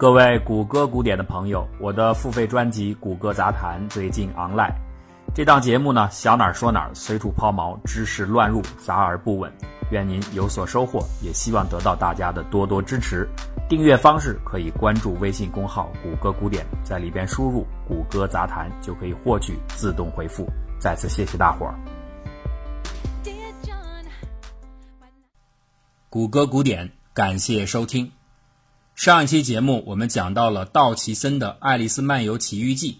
各位谷歌古典的朋友，我的付费专辑《谷歌杂谈》最近 online。这档节目呢，想哪儿说哪儿，随处抛锚，知识乱入，杂而不稳。愿您有所收获，也希望得到大家的多多支持。订阅方式可以关注微信公号“谷歌古典”，在里边输入“谷歌杂谈”就可以获取自动回复。再次谢谢大伙儿。谷歌古典，感谢收听。上一期节目我们讲到了道奇森的《爱丽丝漫游奇遇记》，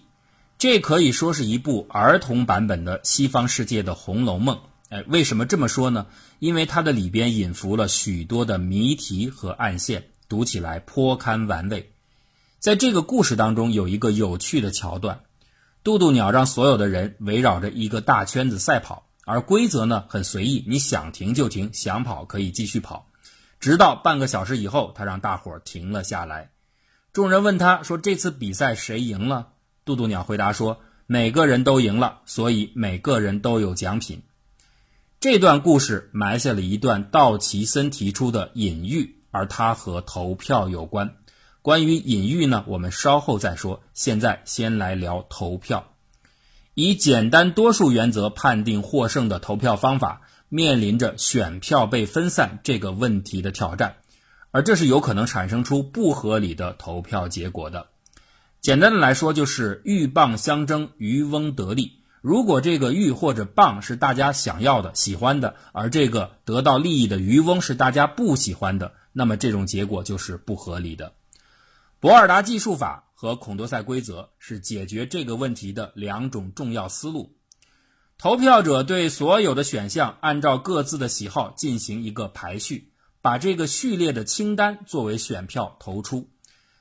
这可以说是一部儿童版本的西方世界的《红楼梦》。哎，为什么这么说呢？因为它的里边隐伏了许多的谜题和暗线，读起来颇堪玩味。在这个故事当中，有一个有趣的桥段：渡渡鸟让所有的人围绕着一个大圈子赛跑，而规则呢很随意，你想停就停，想跑可以继续跑。直到半个小时以后，他让大伙停了下来。众人问他说：“这次比赛谁赢了？”渡渡鸟回答说：“每个人都赢了，所以每个人都有奖品。”这段故事埋下了一段道奇森提出的隐喻，而它和投票有关。关于隐喻呢，我们稍后再说。现在先来聊投票。以简单多数原则判定获胜的投票方法。面临着选票被分散这个问题的挑战，而这是有可能产生出不合理的投票结果的。简单的来说，就是鹬蚌相争，渔翁得利。如果这个鹬或者蚌是大家想要的、喜欢的，而这个得到利益的渔翁是大家不喜欢的，那么这种结果就是不合理的。博尔达计数法和孔多塞规则是解决这个问题的两种重要思路。投票者对所有的选项按照各自的喜好进行一个排序，把这个序列的清单作为选票投出。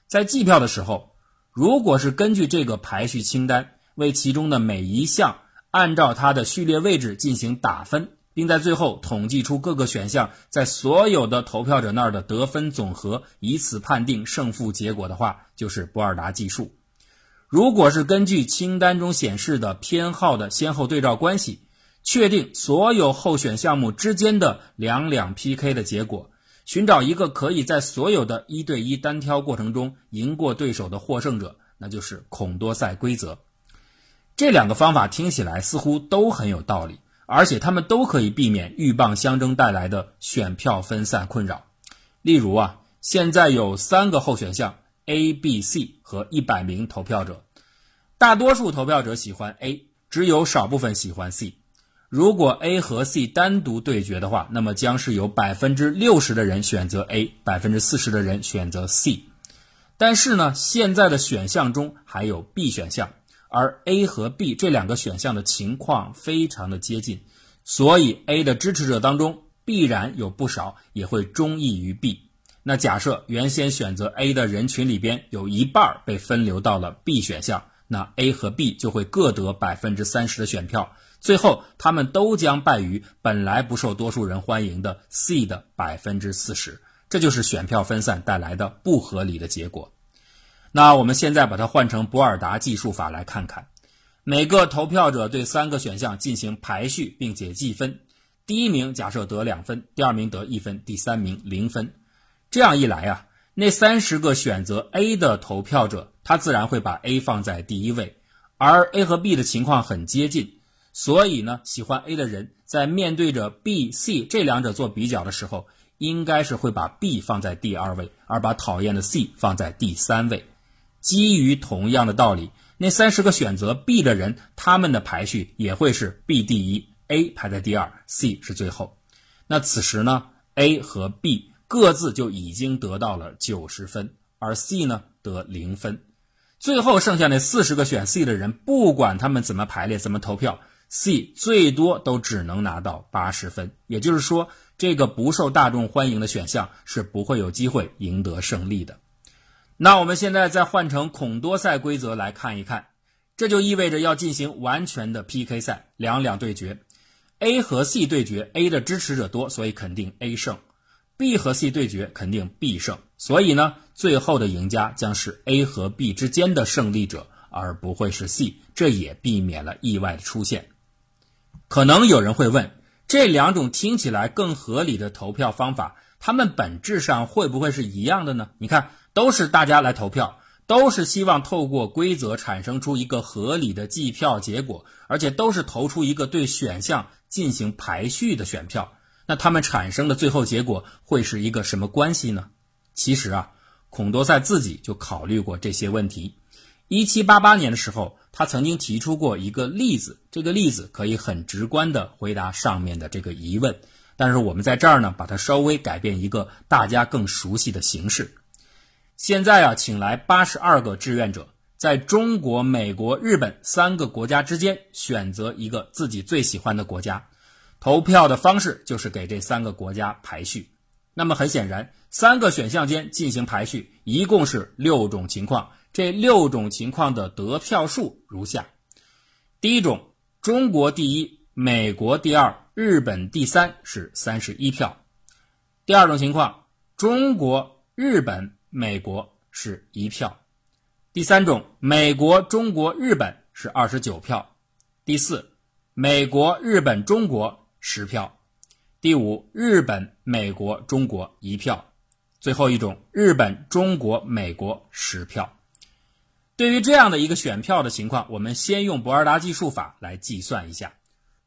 在计票的时候，如果是根据这个排序清单为其中的每一项按照它的序列位置进行打分，并在最后统计出各个选项在所有的投票者那儿的得分总和，以此判定胜负结果的话，就是博尔达计数。如果是根据清单中显示的偏好的先后对照关系，确定所有候选项目之间的两两 PK 的结果，寻找一个可以在所有的一对一单挑过程中赢过对手的获胜者，那就是孔多塞规则。这两个方法听起来似乎都很有道理，而且他们都可以避免鹬蚌相争带来的选票分散困扰。例如啊，现在有三个候选项。A、B、C 和一百名投票者，大多数投票者喜欢 A，只有少部分喜欢 C。如果 A 和 C 单独对决的话，那么将是有百分之六十的人选择 A，百分之四十的人选择 C。但是呢，现在的选项中还有 B 选项，而 A 和 B 这两个选项的情况非常的接近，所以 A 的支持者当中必然有不少也会中意于 B。那假设原先选择 A 的人群里边有一半被分流到了 B 选项，那 A 和 B 就会各得百分之三十的选票，最后他们都将败于本来不受多数人欢迎的 C 的百分之四十，这就是选票分散带来的不合理的结果。那我们现在把它换成博尔达计数法来看看，每个投票者对三个选项进行排序，并且计分，第一名假设得两分，第二名得一分，第三名零分。这样一来啊，那三十个选择 A 的投票者，他自然会把 A 放在第一位，而 A 和 B 的情况很接近，所以呢，喜欢 A 的人在面对着 B、C 这两者做比较的时候，应该是会把 B 放在第二位，而把讨厌的 C 放在第三位。基于同样的道理，那三十个选择 B 的人，他们的排序也会是 B 第一，A 排在第二，C 是最后。那此时呢，A 和 B。各自就已经得到了九十分，而 C 呢得零分。最后剩下那四十个选 C 的人，不管他们怎么排列、怎么投票，C 最多都只能拿到八十分。也就是说，这个不受大众欢迎的选项是不会有机会赢得胜利的。那我们现在再换成孔多塞规则来看一看，这就意味着要进行完全的 PK 赛，两两对决。A 和 C 对决，A 的支持者多，所以肯定 A 胜。B 和 C 对决肯定 B 胜，所以呢，最后的赢家将是 A 和 B 之间的胜利者，而不会是 C，这也避免了意外的出现。可能有人会问，这两种听起来更合理的投票方法，它们本质上会不会是一样的呢？你看，都是大家来投票，都是希望透过规则产生出一个合理的计票结果，而且都是投出一个对选项进行排序的选票。那他们产生的最后结果会是一个什么关系呢？其实啊，孔多塞自己就考虑过这些问题。一七八八年的时候，他曾经提出过一个例子，这个例子可以很直观的回答上面的这个疑问。但是我们在这儿呢，把它稍微改变一个大家更熟悉的形式。现在啊，请来八十二个志愿者，在中国、美国、日本三个国家之间选择一个自己最喜欢的国家。投票的方式就是给这三个国家排序。那么很显然，三个选项间进行排序，一共是六种情况。这六种情况的得票数如下：第一种，中国第一，美国第二。日本第三是三十一票，第二种情况，中国、日本、美国是一票，第三种，美国、中国、日本是二十九票，第四，美国、日本、中国十票，第五，日本、美国、中国一票，最后一种，日本、中国、美国十票。对于这样的一个选票的情况，我们先用博尔达计数法来计算一下。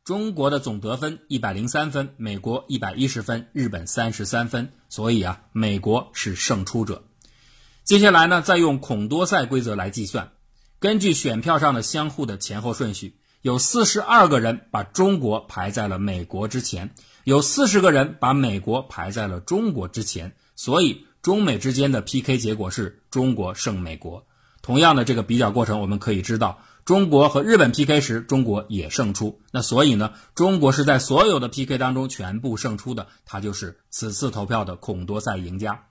中国的总得分一百零三分，美国一百一十分，日本三十三分，所以啊，美国是胜出者。接下来呢，再用孔多塞规则来计算，根据选票上的相互的前后顺序，有四十二个人把中国排在了美国之前，有四十个人把美国排在了中国之前，所以中美之间的 PK 结果是中国胜美国。同样的这个比较过程，我们可以知道。中国和日本 PK 时，中国也胜出。那所以呢，中国是在所有的 PK 当中全部胜出的，它就是此次投票的孔多塞赢家。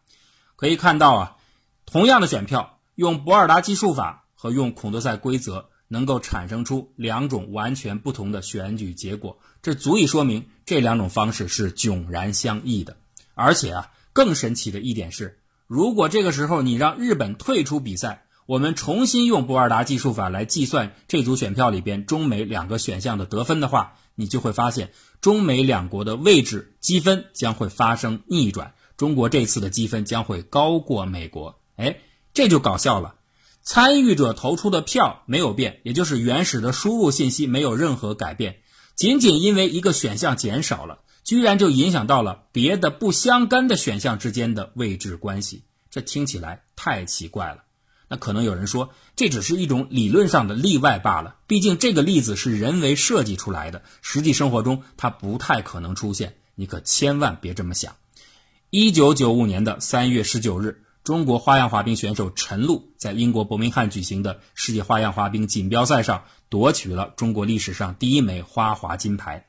可以看到啊，同样的选票，用博尔达计数法和用孔多塞规则，能够产生出两种完全不同的选举结果。这足以说明这两种方式是迥然相异的。而且啊，更神奇的一点是，如果这个时候你让日本退出比赛，我们重新用博尔达计数法来计算这组选票里边中美两个选项的得分的话，你就会发现中美两国的位置积分将会发生逆转，中国这次的积分将会高过美国。哎，这就搞笑了，参与者投出的票没有变，也就是原始的输入信息没有任何改变，仅仅因为一个选项减少了，居然就影响到了别的不相干的选项之间的位置关系，这听起来太奇怪了。那可能有人说，这只是一种理论上的例外罢了。毕竟这个例子是人为设计出来的，实际生活中它不太可能出现。你可千万别这么想。一九九五年的三月十九日，中国花样滑冰选手陈露在英国伯明翰举行的世界花样滑冰锦标赛上夺取了中国历史上第一枚花滑金牌。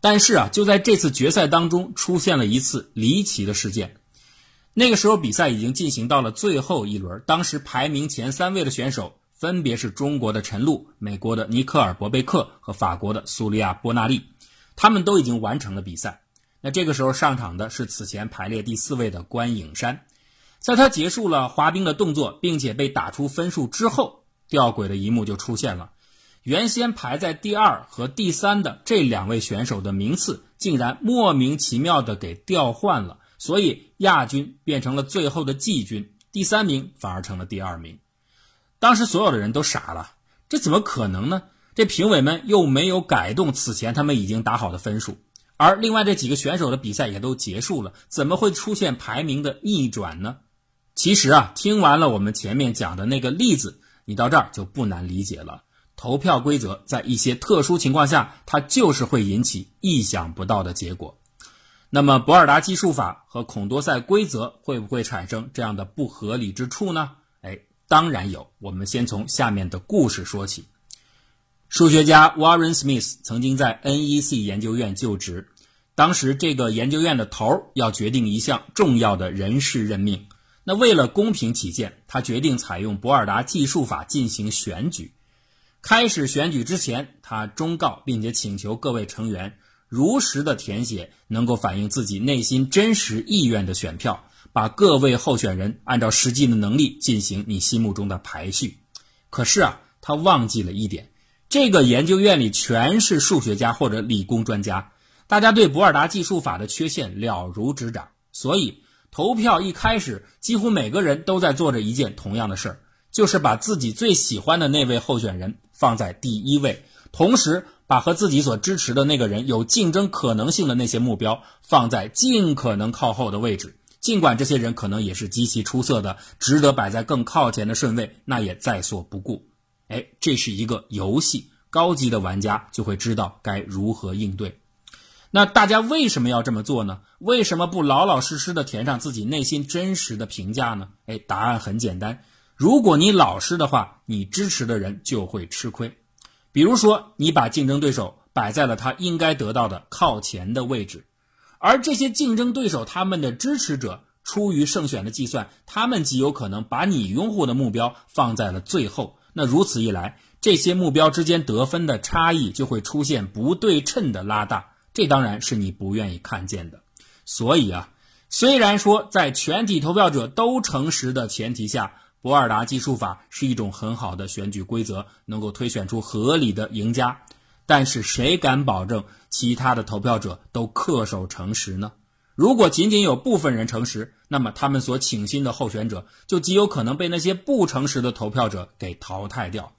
但是啊，就在这次决赛当中，出现了一次离奇的事件。那个时候比赛已经进行到了最后一轮，当时排名前三位的选手分别是中国的陈露、美国的尼克尔·伯贝克和法国的苏利亚·波纳利，他们都已经完成了比赛。那这个时候上场的是此前排列第四位的关颖珊，在他结束了滑冰的动作，并且被打出分数之后，吊诡的一幕就出现了：原先排在第二和第三的这两位选手的名次，竟然莫名其妙的给调换了。所以亚军变成了最后的季军，第三名反而成了第二名。当时所有的人都傻了，这怎么可能呢？这评委们又没有改动此前他们已经打好的分数，而另外这几个选手的比赛也都结束了，怎么会出现排名的逆转呢？其实啊，听完了我们前面讲的那个例子，你到这儿就不难理解了。投票规则在一些特殊情况下，它就是会引起意想不到的结果。那么博尔达计数法和孔多塞规则会不会产生这样的不合理之处呢？哎，当然有。我们先从下面的故事说起。数学家 Warren Smith 曾经在 NEC 研究院就职，当时这个研究院的头要决定一项重要的人事任命。那为了公平起见，他决定采用博尔达计数法进行选举。开始选举之前，他忠告并且请求各位成员。如实的填写能够反映自己内心真实意愿的选票，把各位候选人按照实际的能力进行你心目中的排序。可是啊，他忘记了一点，这个研究院里全是数学家或者理工专家，大家对博尔达计数法的缺陷了如指掌，所以投票一开始，几乎每个人都在做着一件同样的事儿，就是把自己最喜欢的那位候选人放在第一位，同时把和自己所支持的那个人有竞争可能性的那些目标放在尽可能靠后的位置。尽管这些人可能也是极其出色的，值得摆在更靠前的顺位，那也在所不顾。哎，这是一个游戏，高级的玩家就会知道该如何应对。那大家为什么要这么做呢？为什么不老老实实的填上自己内心真实的评价呢？哎，答案很简单，如果你老实的话，你支持的人就会吃亏。比如说，你把竞争对手摆在了他应该得到的靠前的位置，而这些竞争对手他们的支持者出于胜选的计算，他们极有可能把你拥护的目标放在了最后。那如此一来，这些目标之间得分的差异就会出现不对称的拉大。这当然是你不愿意看见的，所以啊，虽然说在全体投票者都诚实的前提下，博尔达计数法是一种很好的选举规则，能够推选出合理的赢家，但是谁敢保证其他的投票者都恪守诚实呢？如果仅仅有部分人诚实，那么他们所倾心的候选者就极有可能被那些不诚实的投票者给淘汰掉，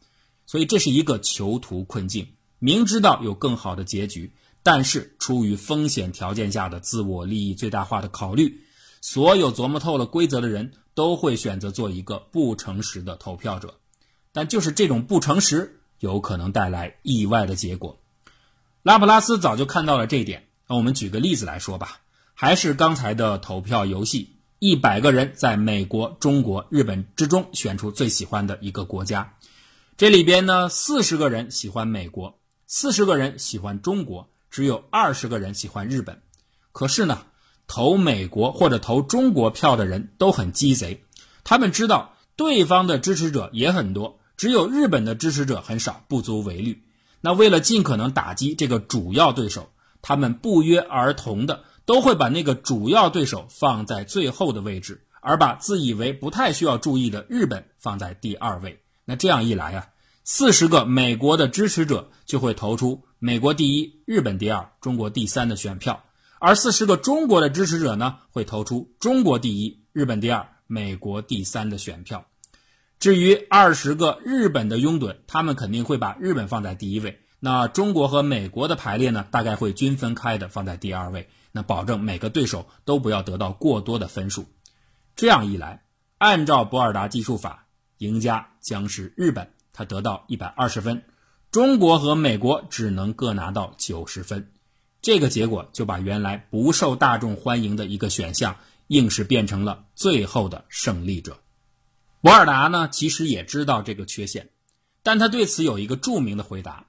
所以这是一个囚徒困境。明知道有更好的结局。但是，出于风险条件下的自我利益最大化的考虑，所有琢磨透了规则的人都会选择做一个不诚实的投票者。但就是这种不诚实，有可能带来意外的结果。拉普拉斯早就看到了这一点。那我们举个例子来说吧，还是刚才的投票游戏，一百个人在美国、中国、日本之中选出最喜欢的一个国家。这里边呢，四十个人喜欢美国，四十个人喜欢中国。只有二十个人喜欢日本，可是呢，投美国或者投中国票的人都很鸡贼，他们知道对方的支持者也很多，只有日本的支持者很少，不足为虑。那为了尽可能打击这个主要对手，他们不约而同的都会把那个主要对手放在最后的位置，而把自以为不太需要注意的日本放在第二位。那这样一来啊，四十个美国的支持者就会投出。美国第一，日本第二，中国第三的选票，而四十个中国的支持者呢，会投出中国第一，日本第二，美国第三的选票。至于二十个日本的拥趸，他们肯定会把日本放在第一位。那中国和美国的排列呢，大概会均分开的放在第二位。那保证每个对手都不要得到过多的分数。这样一来，按照博尔达计数法，赢家将是日本，他得到一百二十分。中国和美国只能各拿到九十分，这个结果就把原来不受大众欢迎的一个选项，硬是变成了最后的胜利者。博尔达呢，其实也知道这个缺陷，但他对此有一个著名的回答：“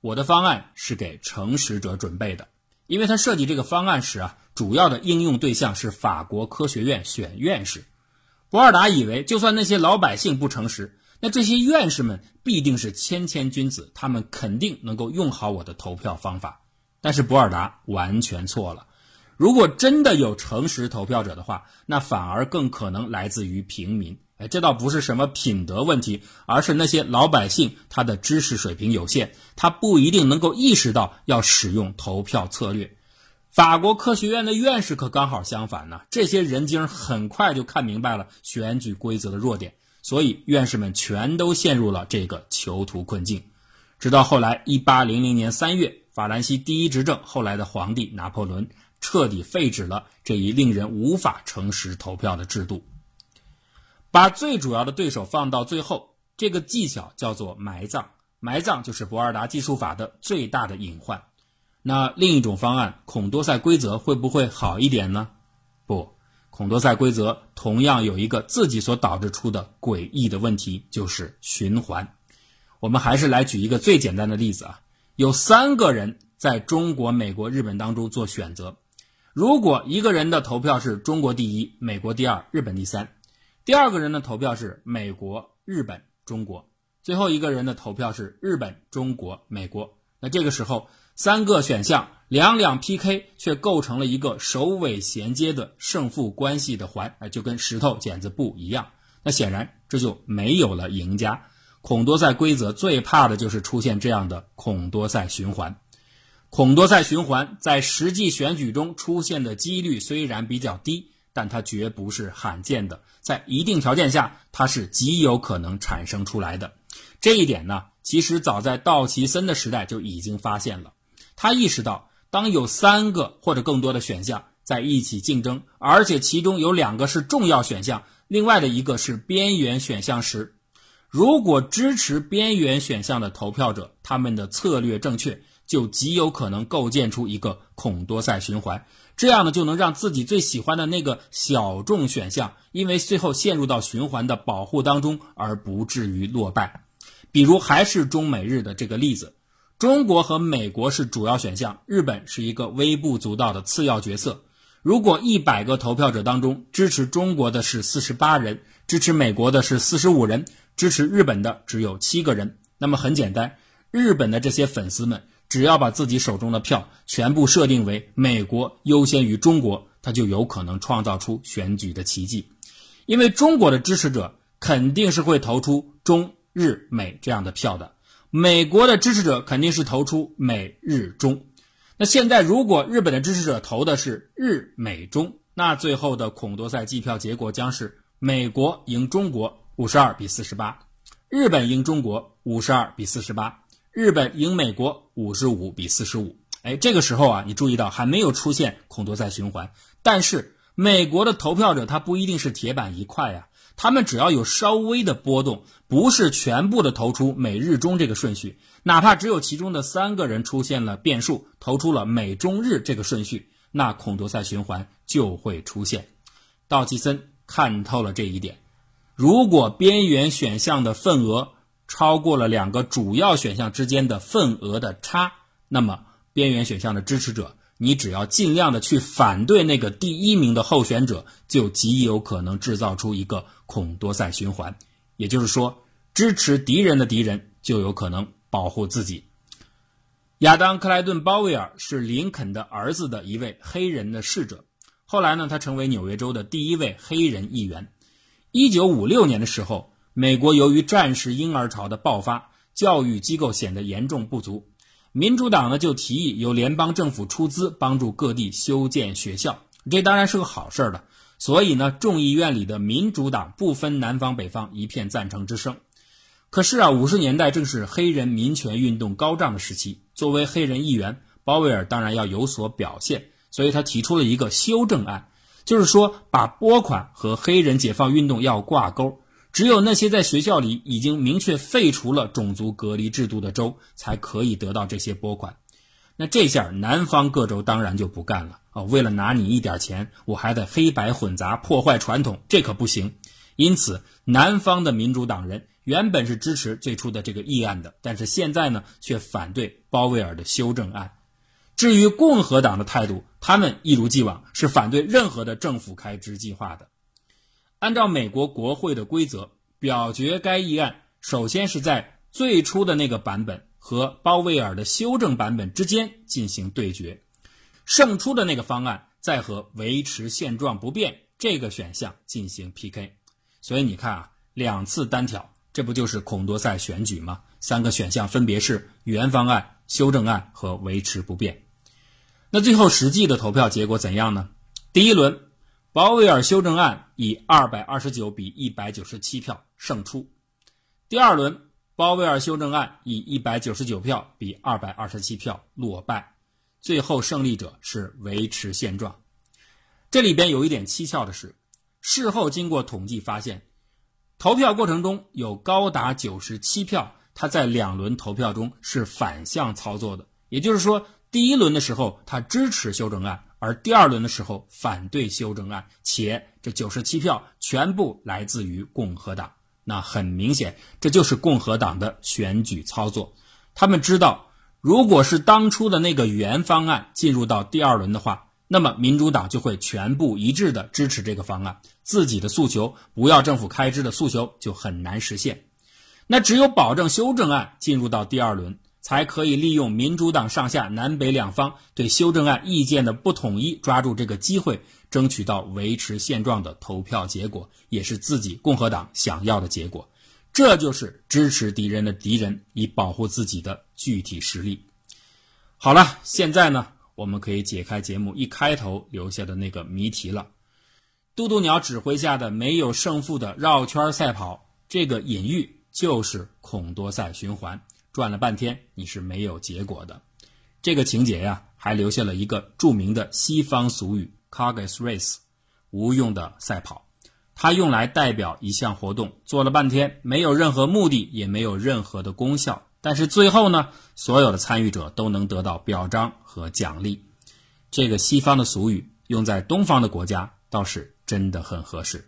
我的方案是给诚实者准备的。”因为他设计这个方案时啊，主要的应用对象是法国科学院选院士。博尔达以为，就算那些老百姓不诚实。那这些院士们必定是谦谦君子，他们肯定能够用好我的投票方法。但是博尔达完全错了。如果真的有诚实投票者的话，那反而更可能来自于平民。哎，这倒不是什么品德问题，而是那些老百姓他的知识水平有限，他不一定能够意识到要使用投票策略。法国科学院的院士可刚好相反呢，这些人精很快就看明白了选举规则的弱点。所以，院士们全都陷入了这个囚徒困境。直到后来，一八零零年三月，法兰西第一执政后来的皇帝拿破仑彻底废止了这一令人无法诚实投票的制度，把最主要的对手放到最后。这个技巧叫做埋葬，埋葬就是博尔达计数法的最大的隐患。那另一种方案，孔多塞规则会不会好一点呢？不。孔多塞规则同样有一个自己所导致出的诡异的问题，就是循环。我们还是来举一个最简单的例子啊，有三个人在中国、美国、日本当中做选择。如果一个人的投票是中国第一、美国第二、日本第三，第二个人的投票是美国、日本、中国，最后一个人的投票是日本、中国、美国，那这个时候三个选项。两两 PK 却构成了一个首尾衔接的胜负关系的环，哎，就跟石头剪子布一样。那显然这就没有了赢家。孔多塞规则最怕的就是出现这样的孔多塞循环。孔多塞循环在实际选举中出现的几率虽然比较低，但它绝不是罕见的，在一定条件下，它是极有可能产生出来的。这一点呢，其实早在道奇森的时代就已经发现了。他意识到，当有三个或者更多的选项在一起竞争，而且其中有两个是重要选项，另外的一个是边缘选项时，如果支持边缘选项的投票者他们的策略正确，就极有可能构建出一个孔多塞循环。这样呢，就能让自己最喜欢的那个小众选项，因为最后陷入到循环的保护当中，而不至于落败。比如，还是中美日的这个例子。中国和美国是主要选项，日本是一个微不足道的次要角色。如果一百个投票者当中支持中国的是四十八人，支持美国的是四十五人，支持日本的只有七个人，那么很简单，日本的这些粉丝们只要把自己手中的票全部设定为美国优先于中国，他就有可能创造出选举的奇迹，因为中国的支持者肯定是会投出中日美这样的票的。美国的支持者肯定是投出美日中，那现在如果日本的支持者投的是日美中，那最后的孔多赛计票结果将是美国赢中国五十二比四十八，日本赢中国五十二比四十八，日本赢美国五十五比四十五。哎，这个时候啊，你注意到还没有出现孔多赛循环，但是美国的投票者他不一定是铁板一块呀。他们只要有稍微的波动，不是全部的投出美日中这个顺序，哪怕只有其中的三个人出现了变数，投出了美中日这个顺序，那孔多赛循环就会出现。道奇森看透了这一点，如果边缘选项的份额超过了两个主要选项之间的份额的差，那么边缘选项的支持者。你只要尽量的去反对那个第一名的候选者，就极有可能制造出一个孔多塞循环。也就是说，支持敌人的敌人就有可能保护自己。亚当·克莱顿·鲍威尔是林肯的儿子的一位黑人的侍者，后来呢，他成为纽约州的第一位黑人议员。一九五六年的时候，美国由于战时婴儿潮的爆发，教育机构显得严重不足。民主党呢就提议由联邦政府出资帮助各地修建学校，这当然是个好事儿的。所以呢，众议院里的民主党不分南方北方，一片赞成之声。可是啊，五十年代正是黑人民权运动高涨的时期，作为黑人议员，鲍威尔当然要有所表现，所以他提出了一个修正案，就是说把拨款和黑人解放运动要挂钩。只有那些在学校里已经明确废除了种族隔离制度的州，才可以得到这些拨款。那这下南方各州当然就不干了啊！为了拿你一点钱，我还得黑白混杂，破坏传统，这可不行。因此，南方的民主党人原本是支持最初的这个议案的，但是现在呢，却反对鲍威尔的修正案。至于共和党的态度，他们一如既往是反对任何的政府开支计划的。按照美国国会的规则，表决该议案，首先是在最初的那个版本和鲍威尔的修正版本之间进行对决，胜出的那个方案再和维持现状不变这个选项进行 PK。所以你看啊，两次单挑，这不就是孔多赛选举吗？三个选项分别是原方案、修正案和维持不变。那最后实际的投票结果怎样呢？第一轮。鲍威尔修正案以二百二十九比一百九十七票胜出。第二轮，鲍威尔修正案以一百九十九票比二百二十七票落败。最后胜利者是维持现状。这里边有一点蹊跷的是，事后经过统计发现，投票过程中有高达九十七票，他在两轮投票中是反向操作的。也就是说，第一轮的时候他支持修正案。而第二轮的时候反对修正案，且这九十七票全部来自于共和党。那很明显，这就是共和党的选举操作。他们知道，如果是当初的那个原方案进入到第二轮的话，那么民主党就会全部一致的支持这个方案，自己的诉求不要政府开支的诉求就很难实现。那只有保证修正案进入到第二轮。才可以利用民主党上下南北两方对修正案意见的不统一，抓住这个机会，争取到维持现状的投票结果，也是自己共和党想要的结果。这就是支持敌人的敌人，以保护自己的具体实力。好了，现在呢，我们可以解开节目一开头留下的那个谜题了。渡渡鸟指挥下的没有胜负的绕圈赛跑，这个隐喻就是孔多赛循环，转了半天你是没有结果的。这个情节呀，还留下了一个著名的西方俗语 “cargus race”，无用的赛跑。它用来代表一项活动做了半天没有任何目的，也没有任何的功效，但是最后呢，所有的参与者都能得到表彰和奖励。这个西方的俗语用在东方的国家倒是真的很合适。